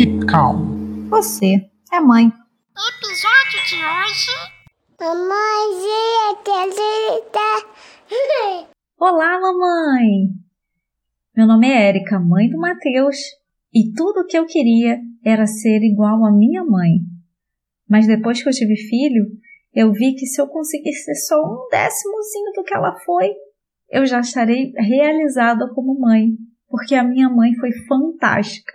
Keep calm. Você é mãe. Episódio de hoje. Mamãezinha querida. Olá, mamãe! Meu nome é Érica, mãe do Matheus, e tudo o que eu queria era ser igual à minha mãe. Mas depois que eu tive filho, eu vi que se eu conseguisse ser só um décimozinho do que ela foi, eu já estarei realizada como mãe, porque a minha mãe foi fantástica.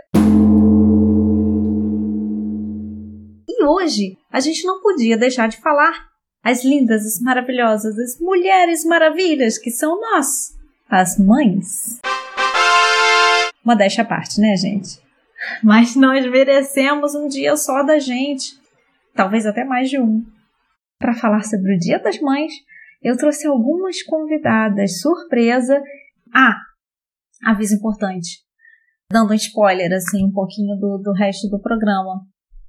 E hoje a gente não podia deixar de falar as lindas, as maravilhosas, as mulheres maravilhas que são nós, as mães. Modéstia à parte, né, gente? Mas nós merecemos um dia só da gente, talvez até mais de um. Para falar sobre o Dia das Mães, eu trouxe algumas convidadas surpresa. Ah, aviso importante, dando um spoiler assim um pouquinho do, do resto do programa.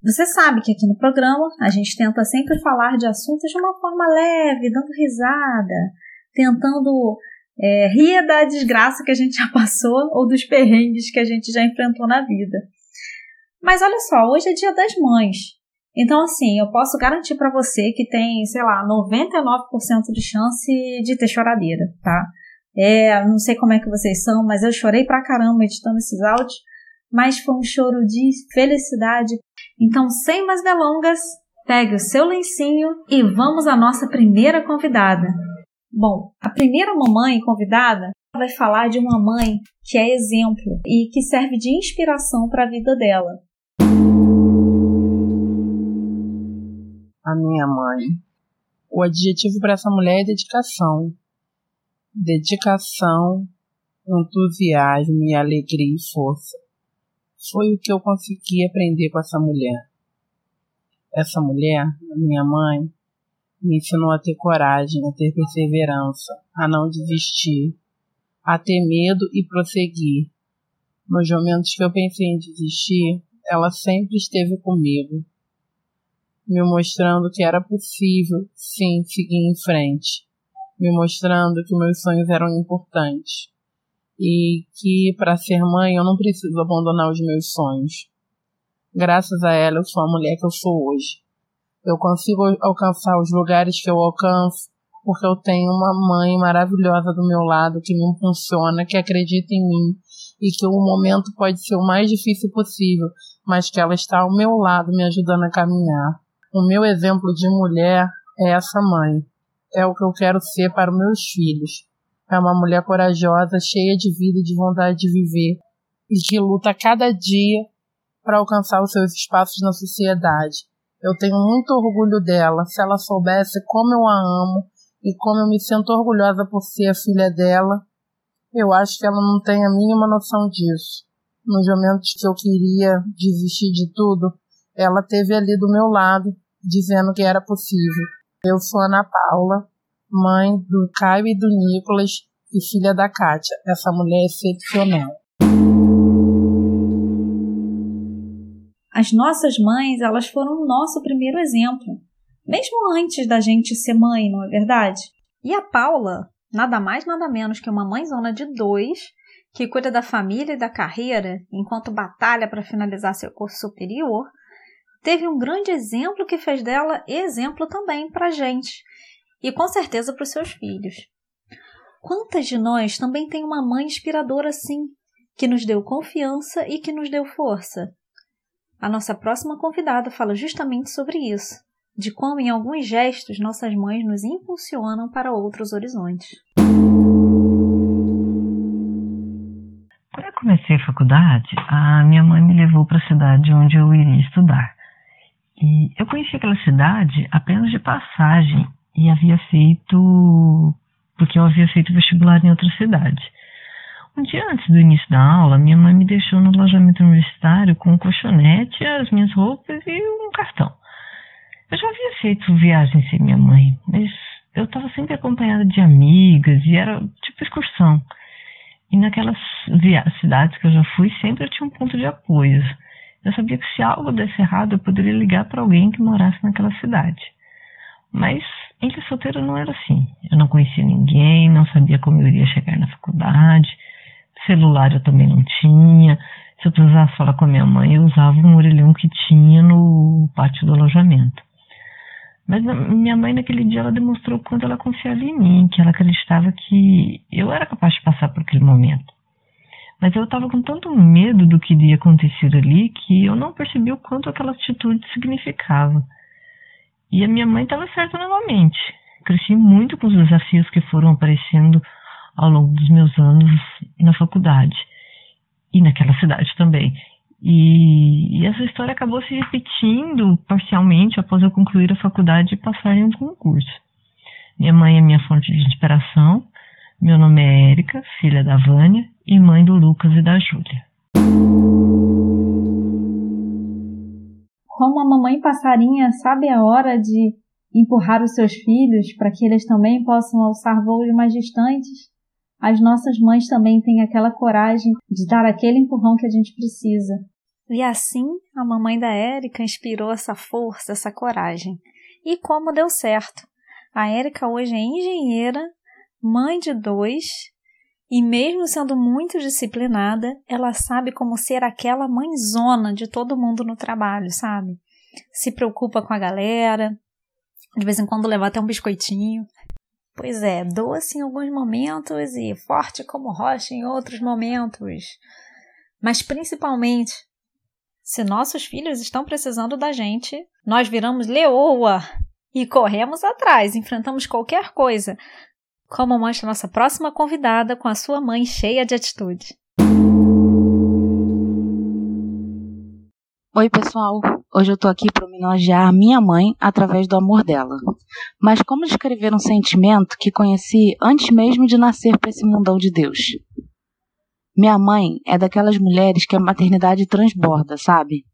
Você sabe que aqui no programa a gente tenta sempre falar de assuntos de uma forma leve, dando risada, tentando é, rir da desgraça que a gente já passou ou dos perrengues que a gente já enfrentou na vida. Mas olha só, hoje é dia das mães. Então, assim, eu posso garantir para você que tem, sei lá, 99% de chance de ter choradeira, tá? É, não sei como é que vocês são, mas eu chorei pra caramba editando esses áudios, mas foi um choro de felicidade. Então, sem mais delongas, pegue o seu lencinho e vamos à nossa primeira convidada. Bom, a primeira mamãe convidada vai falar de uma mãe que é exemplo e que serve de inspiração para a vida dela. A minha mãe. O adjetivo para essa mulher é dedicação. Dedicação, entusiasmo e alegria e força. Foi o que eu consegui aprender com essa mulher. Essa mulher, minha mãe, me ensinou a ter coragem, a ter perseverança, a não desistir, a ter medo e prosseguir. Nos momentos que eu pensei em desistir, ela sempre esteve comigo, me mostrando que era possível, sim, seguir em frente me mostrando que meus sonhos eram importantes e que para ser mãe eu não preciso abandonar os meus sonhos. Graças a ela eu sou a mulher que eu sou hoje. Eu consigo alcançar os lugares que eu alcanço porque eu tenho uma mãe maravilhosa do meu lado que me impulsiona, que acredita em mim e que o momento pode ser o mais difícil possível, mas que ela está ao meu lado me ajudando a caminhar. O meu exemplo de mulher é essa mãe é o que eu quero ser para os meus filhos. É uma mulher corajosa, cheia de vida e de vontade de viver, e que luta cada dia para alcançar os seus espaços na sociedade. Eu tenho muito orgulho dela. Se ela soubesse como eu a amo e como eu me sinto orgulhosa por ser a filha dela, eu acho que ela não tem a mínima noção disso. Nos momentos que eu queria desistir de tudo, ela teve ali do meu lado, dizendo que era possível. Eu sou Ana Paula, mãe do Caio e do Nicolas e filha da Kátia. Essa mulher é excepcional. As nossas mães, elas foram o nosso primeiro exemplo, mesmo antes da gente ser mãe, não é verdade? E a Paula, nada mais nada menos que uma mãezona de dois, que cuida da família e da carreira enquanto batalha para finalizar seu curso superior, teve um grande exemplo que fez dela exemplo também para a gente e com certeza para os seus filhos. Quantas de nós também tem uma mãe inspiradora assim, que nos deu confiança e que nos deu força? A nossa próxima convidada fala justamente sobre isso, de como em alguns gestos nossas mães nos impulsionam para outros horizontes. Quando eu comecei a faculdade, a minha mãe me levou para a cidade onde eu iria estudar. E eu conheci aquela cidade apenas de passagem e havia feito. porque eu havia feito vestibular em outra cidade. Um dia antes do início da aula, minha mãe me deixou no alojamento universitário com um colchonete, as minhas roupas e um cartão. Eu já havia feito viagem sem minha mãe, mas eu estava sempre acompanhada de amigas e era tipo excursão. E naquelas cidades que eu já fui, sempre eu tinha um ponto de apoio. Eu sabia que se algo desse errado, eu poderia ligar para alguém que morasse naquela cidade. Mas ele solteiro não era assim. Eu não conhecia ninguém, não sabia como eu iria chegar na faculdade, celular eu também não tinha. Se eu precisasse falar com a minha mãe, eu usava um orelhão que tinha no pátio do alojamento. Mas minha mãe, naquele dia, ela demonstrou quanto ela confiava em mim, que ela acreditava que eu era capaz de passar por aquele momento. Mas eu estava com tanto medo do que iria acontecer ali que eu não percebi o quanto aquela atitude significava. E a minha mãe estava certa novamente. Cresci muito com os desafios que foram aparecendo ao longo dos meus anos na faculdade e naquela cidade também. E, e, essa história acabou se repetindo parcialmente após eu concluir a faculdade e passar em um concurso. Minha mãe é minha fonte de inspiração. Meu nome é Érica, filha da Vânia e mãe do Lucas e da Júlia. Como a mamãe passarinha sabe a hora de empurrar os seus filhos para que eles também possam alçar voos mais distantes, as nossas mães também têm aquela coragem de dar aquele empurrão que a gente precisa. E assim, a mamãe da Érica inspirou essa força, essa coragem. E como deu certo. A Érica hoje é engenheira, mãe de dois, e mesmo sendo muito disciplinada, ela sabe como ser aquela mãezona de todo mundo no trabalho, sabe? Se preocupa com a galera, de vez em quando leva até um biscoitinho. Pois é, doce em alguns momentos e forte como rocha em outros momentos. Mas principalmente, se nossos filhos estão precisando da gente, nós viramos leoa e corremos atrás, enfrentamos qualquer coisa, como mostra nossa próxima convidada com a sua mãe cheia de atitude. Oi, pessoal. Hoje eu tô aqui para homenagear minha mãe através do amor dela. Mas como descrever um sentimento que conheci antes mesmo de nascer para esse mundão de Deus? Minha mãe é daquelas mulheres que a maternidade transborda, sabe?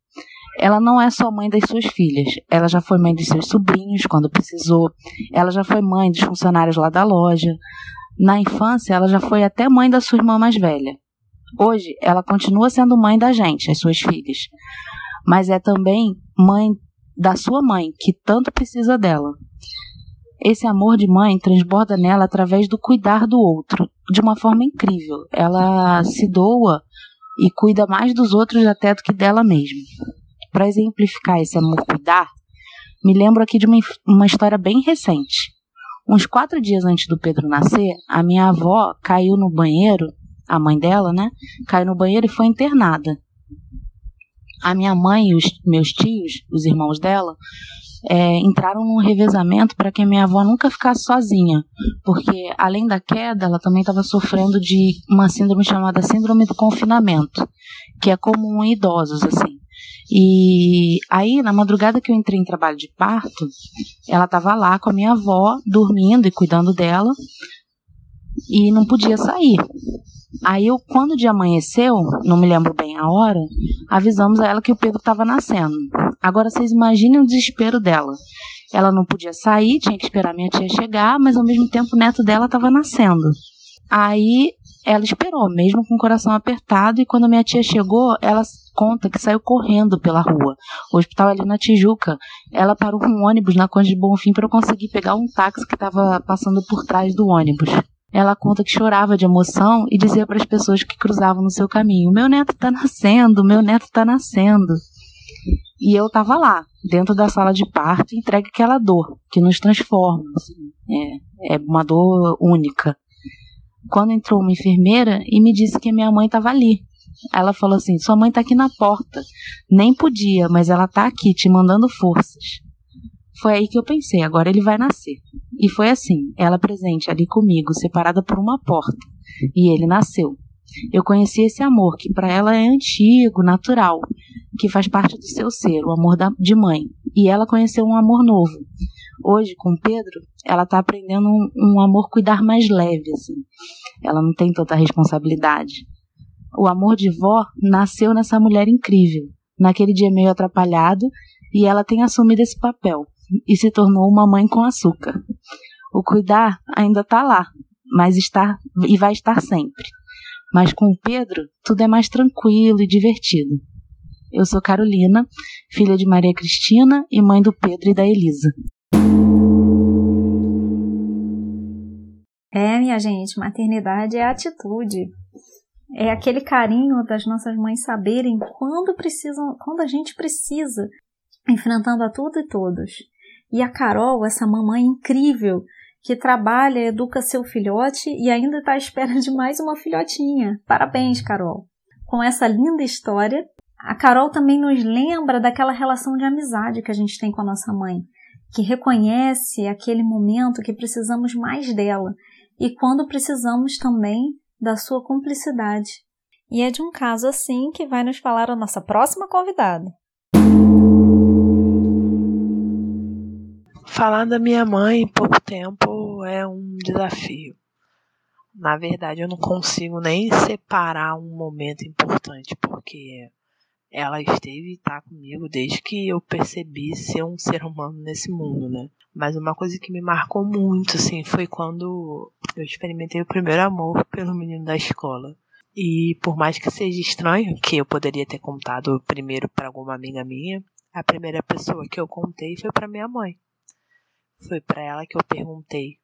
Ela não é só mãe das suas filhas, ela já foi mãe dos seus sobrinhos quando precisou, ela já foi mãe dos funcionários lá da loja. Na infância, ela já foi até mãe da sua irmã mais velha. Hoje, ela continua sendo mãe da gente, as suas filhas mas é também mãe da sua mãe, que tanto precisa dela. Esse amor de mãe transborda nela através do cuidar do outro, de uma forma incrível. Ela se doa e cuida mais dos outros até do que dela mesma. Para exemplificar esse amor-cuidar, me lembro aqui de uma, uma história bem recente. Uns quatro dias antes do Pedro nascer, a minha avó caiu no banheiro, a mãe dela, né? Caiu no banheiro e foi internada a minha mãe e os meus tios, os irmãos dela, é, entraram num revezamento para que a minha avó nunca ficasse sozinha, porque além da queda, ela também estava sofrendo de uma síndrome chamada síndrome do confinamento, que é comum em idosos assim. E aí, na madrugada que eu entrei em trabalho de parto, ela estava lá com a minha avó, dormindo e cuidando dela, e não podia sair. Aí, eu, quando o dia amanheceu, não me lembro bem a hora, avisamos a ela que o Pedro estava nascendo. Agora, vocês imaginem o desespero dela. Ela não podia sair, tinha que esperar minha tia chegar, mas ao mesmo tempo o neto dela estava nascendo. Aí ela esperou, mesmo com o coração apertado, e quando minha tia chegou, ela conta que saiu correndo pela rua. O hospital ali na Tijuca. Ela parou com um ônibus na Conde de Bonfim para conseguir pegar um táxi que estava passando por trás do ônibus. Ela conta que chorava de emoção e dizia para as pessoas que cruzavam no seu caminho: Meu neto está nascendo, meu neto está nascendo. E eu estava lá, dentro da sala de parto, entregue aquela dor que nos transforma. Assim. É, é uma dor única. Quando entrou uma enfermeira e me disse que minha mãe estava ali. Ela falou assim: Sua mãe está aqui na porta. Nem podia, mas ela está aqui te mandando forças. Foi aí que eu pensei: agora ele vai nascer. E foi assim, ela presente ali comigo, separada por uma porta, e ele nasceu. Eu conheci esse amor que para ela é antigo, natural, que faz parte do seu ser, o amor da, de mãe. E ela conheceu um amor novo. Hoje, com Pedro, ela está aprendendo um, um amor cuidar mais leve, assim. Ela não tem tanta responsabilidade. O amor de vó nasceu nessa mulher incrível, naquele dia meio atrapalhado, e ela tem assumido esse papel e se tornou uma mãe com açúcar. O cuidar ainda está lá, mas está e vai estar sempre. Mas com o Pedro, tudo é mais tranquilo e divertido. Eu sou Carolina, filha de Maria Cristina e mãe do Pedro e da Elisa. É, minha gente, maternidade é atitude. É aquele carinho das nossas mães saberem quando precisam, quando a gente precisa, enfrentando a tudo e todos. E a Carol, essa mamãe incrível, que trabalha, educa seu filhote e ainda está à espera de mais uma filhotinha. Parabéns, Carol! Com essa linda história, a Carol também nos lembra daquela relação de amizade que a gente tem com a nossa mãe, que reconhece aquele momento que precisamos mais dela e quando precisamos também da sua cumplicidade. E é de um caso assim que vai nos falar a nossa próxima convidada. Falar da minha mãe em pouco tempo é um desafio. Na verdade, eu não consigo nem separar um momento importante, porque ela esteve e está comigo desde que eu percebi ser um ser humano nesse mundo, né? Mas uma coisa que me marcou muito, assim, foi quando eu experimentei o primeiro amor pelo menino da escola. E por mais que seja estranho, que eu poderia ter contado primeiro para alguma amiga minha, a primeira pessoa que eu contei foi para minha mãe. Foi para ela que eu perguntei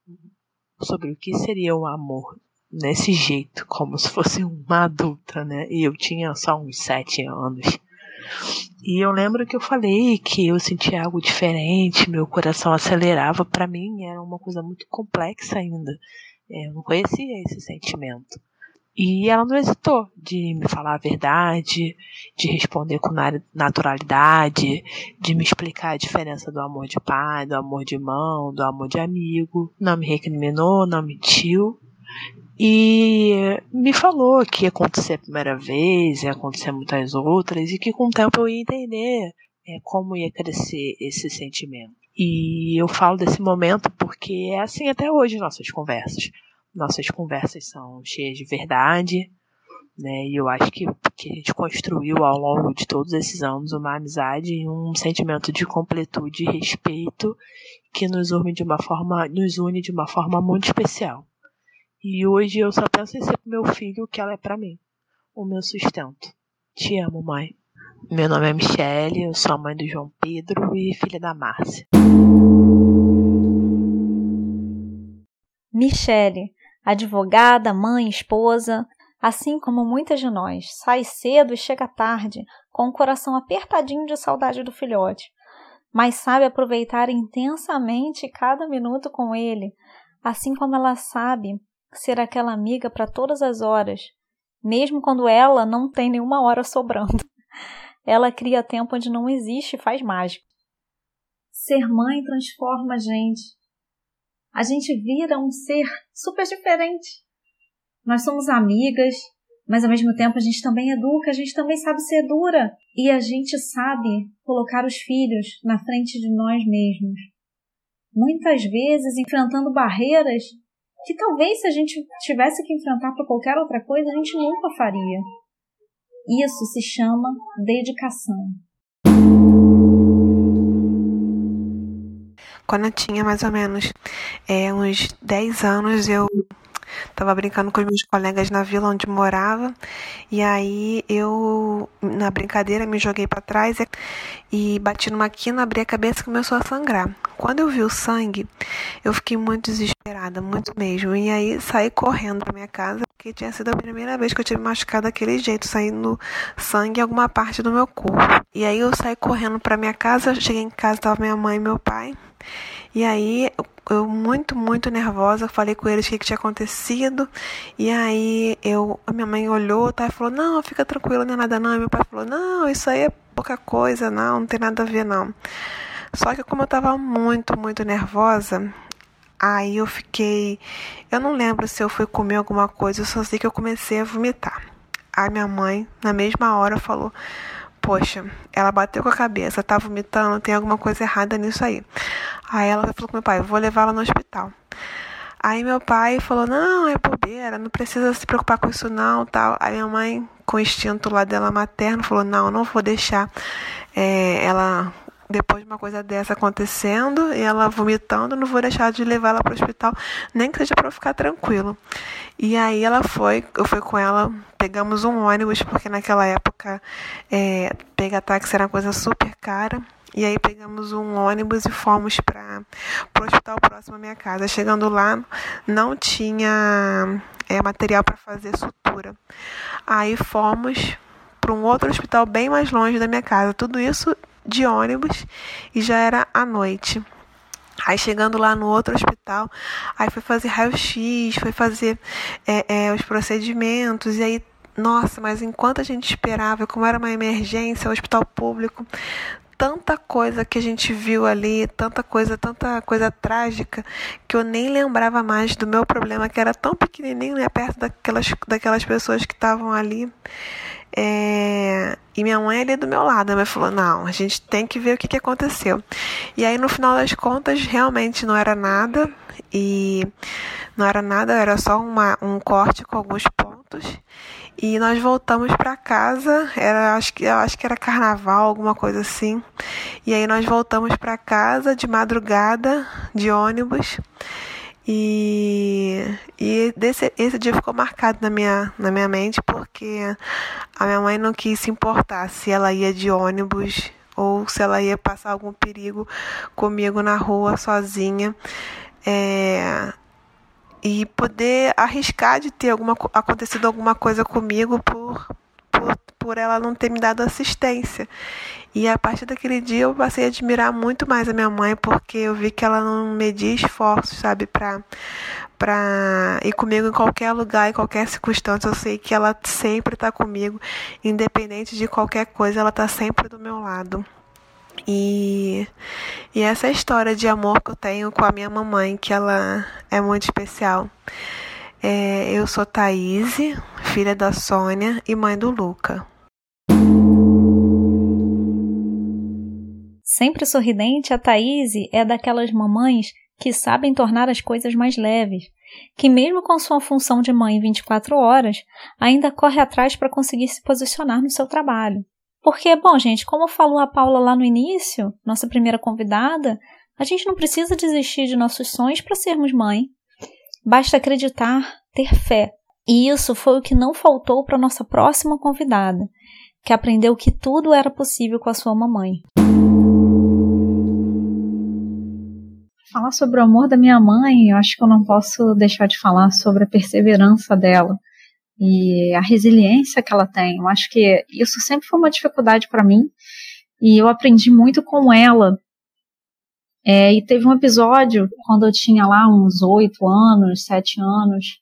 sobre o que seria o amor nesse jeito, como se fosse uma adulta, né? E eu tinha só uns sete anos. E eu lembro que eu falei que eu sentia algo diferente, meu coração acelerava. Para mim era uma coisa muito complexa ainda. É, eu não conhecia esse sentimento. E ela não hesitou de me falar a verdade, de responder com naturalidade, de me explicar a diferença do amor de pai, do amor de irmão, do amor de amigo. Não me recriminou, não mentiu. E me falou que ia acontecer a primeira vez, ia acontecer muitas outras, e que com o tempo eu ia entender é, como ia crescer esse sentimento. E eu falo desse momento porque é assim até hoje nossas conversas nossas conversas são cheias de verdade, né? E eu acho que, que a gente construiu ao longo de todos esses anos uma amizade e um sentimento de completude e respeito que nos une de uma forma, nos une de uma forma muito especial. E hoje eu só penso em ser pro meu filho o que ela é para mim, o meu sustento. Te amo, mãe. Meu nome é Michele, eu sou a mãe do João Pedro e filha da Márcia. Michele, advogada, mãe, esposa, assim como muitas de nós, sai cedo e chega tarde, com o coração apertadinho de saudade do filhote, mas sabe aproveitar intensamente cada minuto com ele, assim como ela sabe ser aquela amiga para todas as horas, mesmo quando ela não tem nenhuma hora sobrando. Ela cria tempo onde não existe e faz mágica. Ser mãe transforma a gente a gente vira um ser super diferente. Nós somos amigas, mas ao mesmo tempo a gente também educa, a gente também sabe ser dura e a gente sabe colocar os filhos na frente de nós mesmos. Muitas vezes enfrentando barreiras que talvez se a gente tivesse que enfrentar para qualquer outra coisa, a gente nunca faria. Isso se chama dedicação. Quando eu tinha mais ou menos é, uns 10 anos, eu Tava brincando com os meus colegas na vila onde morava. E aí eu, na brincadeira, me joguei para trás e bati numa quina, abri a cabeça e começou a sangrar. Quando eu vi o sangue, eu fiquei muito desesperada, muito mesmo. E aí saí correndo pra minha casa, porque tinha sido a primeira vez que eu tive machucado daquele jeito, saindo sangue em alguma parte do meu corpo. E aí eu saí correndo pra minha casa, cheguei em casa, tava minha mãe e meu pai. E aí eu muito, muito nervosa, falei com eles o que, que tinha acontecido. E aí eu, a minha mãe olhou tá, e falou, não, fica tranquilo, não é nada não. E meu pai falou, não, isso aí é pouca coisa, não, não tem nada a ver não. Só que como eu tava muito, muito nervosa, aí eu fiquei. Eu não lembro se eu fui comer alguma coisa, eu só sei que eu comecei a vomitar. Aí minha mãe, na mesma hora, falou: Poxa, ela bateu com a cabeça, tá vomitando, tem alguma coisa errada nisso aí. Aí ela falou com meu pai, vou levar ela no hospital. Aí meu pai falou, não, é bobeira, não precisa se preocupar com isso não, tal. Aí minha mãe, com o instinto lá dela materno, falou, não, não vou deixar é, ela depois de uma coisa dessa acontecendo e ela vomitando, não vou deixar de levar ela para o hospital, nem que seja para ficar tranquilo. E aí ela foi, eu fui com ela, pegamos um ônibus, porque naquela época é, pegar táxi era uma coisa super cara. E aí pegamos um ônibus e fomos para o hospital próximo à minha casa. Chegando lá, não tinha é, material para fazer sutura. Aí fomos para um outro hospital bem mais longe da minha casa. Tudo isso de ônibus e já era à noite. Aí chegando lá no outro hospital, aí foi fazer raio-x, foi fazer é, é, os procedimentos, e aí, nossa, mas enquanto a gente esperava, como era uma emergência, o hospital público, tanta coisa que a gente viu ali, tanta coisa, tanta coisa trágica, que eu nem lembrava mais do meu problema, que era tão pequenininho, né, perto daquelas, daquelas pessoas que estavam ali. É... E minha mãe ali do meu lado, ela falou: não, a gente tem que ver o que, que aconteceu. E aí, no final das contas, realmente não era nada, e não era nada, era só uma, um corte com alguns pontos. E nós voltamos para casa, era acho que acho que era carnaval, alguma coisa assim. E aí nós voltamos para casa de madrugada de ônibus. E, e desse, esse dia ficou marcado na minha, na minha mente porque a minha mãe não quis se importar se ela ia de ônibus ou se ela ia passar algum perigo comigo na rua sozinha. É, e poder arriscar de ter alguma, acontecido alguma coisa comigo por, por, por ela não ter me dado assistência. E a partir daquele dia eu passei a admirar muito mais a minha mãe, porque eu vi que ela não media esforços, sabe, para para ir comigo em qualquer lugar, em qualquer circunstância. Eu sei que ela sempre está comigo, independente de qualquer coisa, ela está sempre do meu lado. E, e essa é história de amor que eu tenho com a minha mamãe, que ela é muito especial. É, eu sou Thaís, filha da Sônia e mãe do Luca. Sempre sorridente, a Thaís é daquelas mamães que sabem tornar as coisas mais leves, que mesmo com sua função de mãe 24 horas, ainda corre atrás para conseguir se posicionar no seu trabalho. Porque, bom, gente, como falou a Paula lá no início, nossa primeira convidada, a gente não precisa desistir de nossos sonhos para sermos mãe. Basta acreditar, ter fé. E isso foi o que não faltou para nossa próxima convidada, que aprendeu que tudo era possível com a sua mamãe. Falar sobre o amor da minha mãe, eu acho que eu não posso deixar de falar sobre a perseverança dela e a resiliência que ela tem. Eu acho que isso sempre foi uma dificuldade para mim e eu aprendi muito com ela. É, e teve um episódio quando eu tinha lá uns oito anos, sete anos,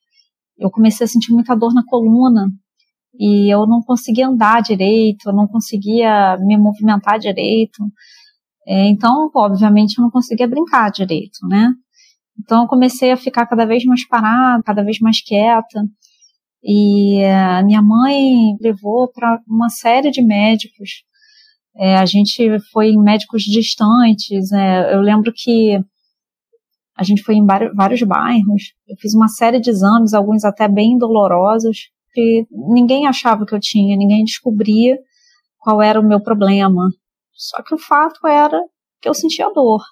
eu comecei a sentir muita dor na coluna e eu não conseguia andar direito, eu não conseguia me movimentar direito. É, então, obviamente, eu não conseguia brincar direito, né? Então, eu comecei a ficar cada vez mais parada, cada vez mais quieta. E a minha mãe levou para uma série de médicos. É, a gente foi em médicos distantes. É, eu lembro que a gente foi em vários bairros. Eu fiz uma série de exames, alguns até bem dolorosos, que ninguém achava que eu tinha, ninguém descobria qual era o meu problema. Só que o fato era que eu sentia dor.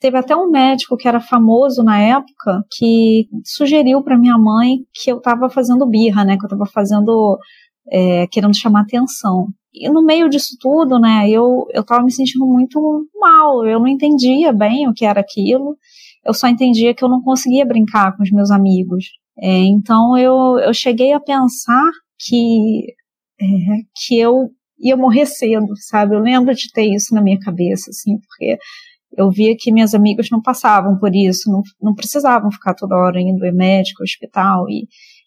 Teve até um médico que era famoso na época que sugeriu para minha mãe que eu estava fazendo birra, né? Que eu estava fazendo, é, querendo chamar atenção. E no meio disso tudo, né? Eu eu estava me sentindo muito mal. Eu não entendia bem o que era aquilo. Eu só entendia que eu não conseguia brincar com os meus amigos. É, então eu eu cheguei a pensar que é, que eu ia morrer cedo, sabe? Eu lembro de ter isso na minha cabeça, assim, porque eu via que minhas amigas não passavam por isso, não, não precisavam ficar toda hora indo em médico, hospital, e,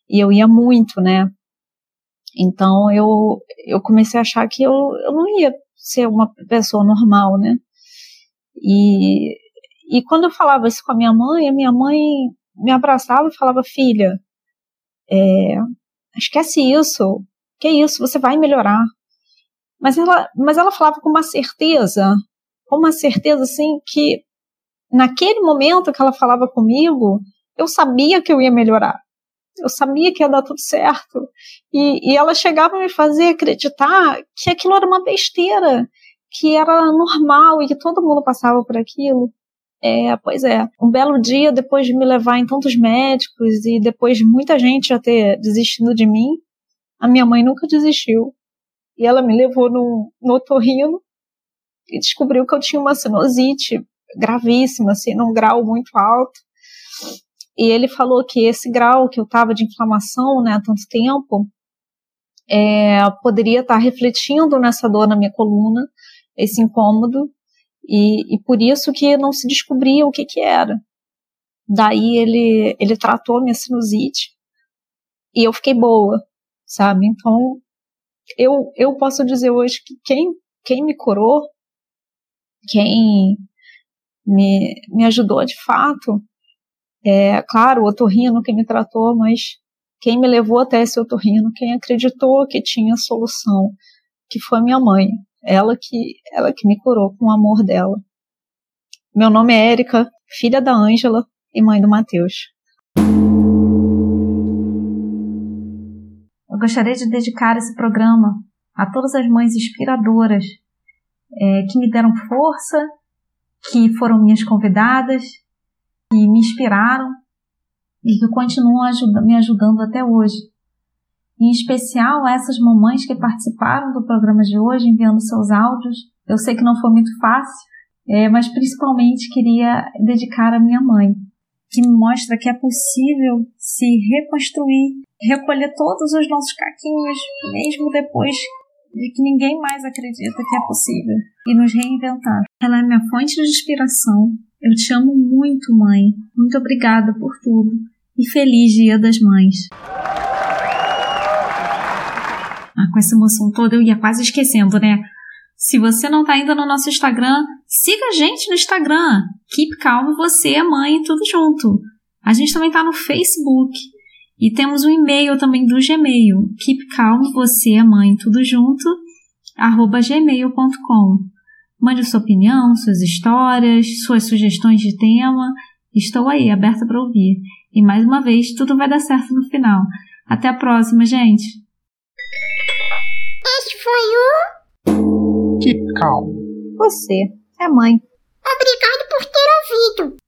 e eu ia muito, né? Então eu, eu comecei a achar que eu, eu não ia ser uma pessoa normal, né? E, e quando eu falava isso com a minha mãe, a minha mãe me abraçava e falava: Filha, é, esquece isso, que isso, você vai melhorar. Mas ela, mas ela falava com uma certeza, com uma certeza assim que naquele momento que ela falava comigo, eu sabia que eu ia melhorar. Eu sabia que ia dar tudo certo. E, e ela chegava a me fazer acreditar que aquilo era uma besteira, que era normal e que todo mundo passava por aquilo. É, pois é. Um belo dia, depois de me levar em tantos médicos e depois de muita gente já ter desistido de mim, a minha mãe nunca desistiu. E ela me levou no, no otorrino e descobriu que eu tinha uma sinusite gravíssima, assim, num grau muito alto. E ele falou que esse grau que eu estava de inflamação, né, há tanto tempo, é, poderia estar tá refletindo nessa dor na minha coluna, esse incômodo, e, e por isso que não se descobria o que que era. Daí ele, ele tratou minha sinusite e eu fiquei boa, sabe? Então, eu, eu posso dizer hoje que quem, quem me curou, quem me, me ajudou de fato, é claro, o otorrino que me tratou, mas quem me levou até esse otorrino, quem acreditou que tinha solução, que foi minha mãe. Ela que, ela que me curou com o amor dela. Meu nome é Érica, filha da Ângela e mãe do Matheus. Eu gostaria de dedicar esse programa a todas as mães inspiradoras é, que me deram força, que foram minhas convidadas, que me inspiraram e que continuam ajuda, me ajudando até hoje. Em especial a essas mamães que participaram do programa de hoje, enviando seus áudios. Eu sei que não foi muito fácil, é, mas principalmente queria dedicar à minha mãe, que me mostra que é possível se reconstruir, recolher todos os nossos caquinhos, mesmo depois de que ninguém mais acredita que é possível, e nos reinventar. Ela é minha fonte de inspiração. Eu te amo muito, mãe. Muito obrigada por tudo. E feliz Dia das Mães. Ah, com essa emoção toda, eu ia quase esquecendo, né? Se você não tá ainda no nosso Instagram, siga a gente no Instagram. Keep Calm, você, mãe, tudo junto. A gente também tá no Facebook. E temos um e-mail também do Gmail. Keep Calm, você, a mãe, tudo junto, arroba gmail.com. Mande sua opinião, suas histórias, suas sugestões de tema. Estou aí, aberta para ouvir. E mais uma vez, tudo vai dar certo no final. Até a próxima, gente! Este foi o. Keep calm. Você é mãe. Obrigado por ter ouvido.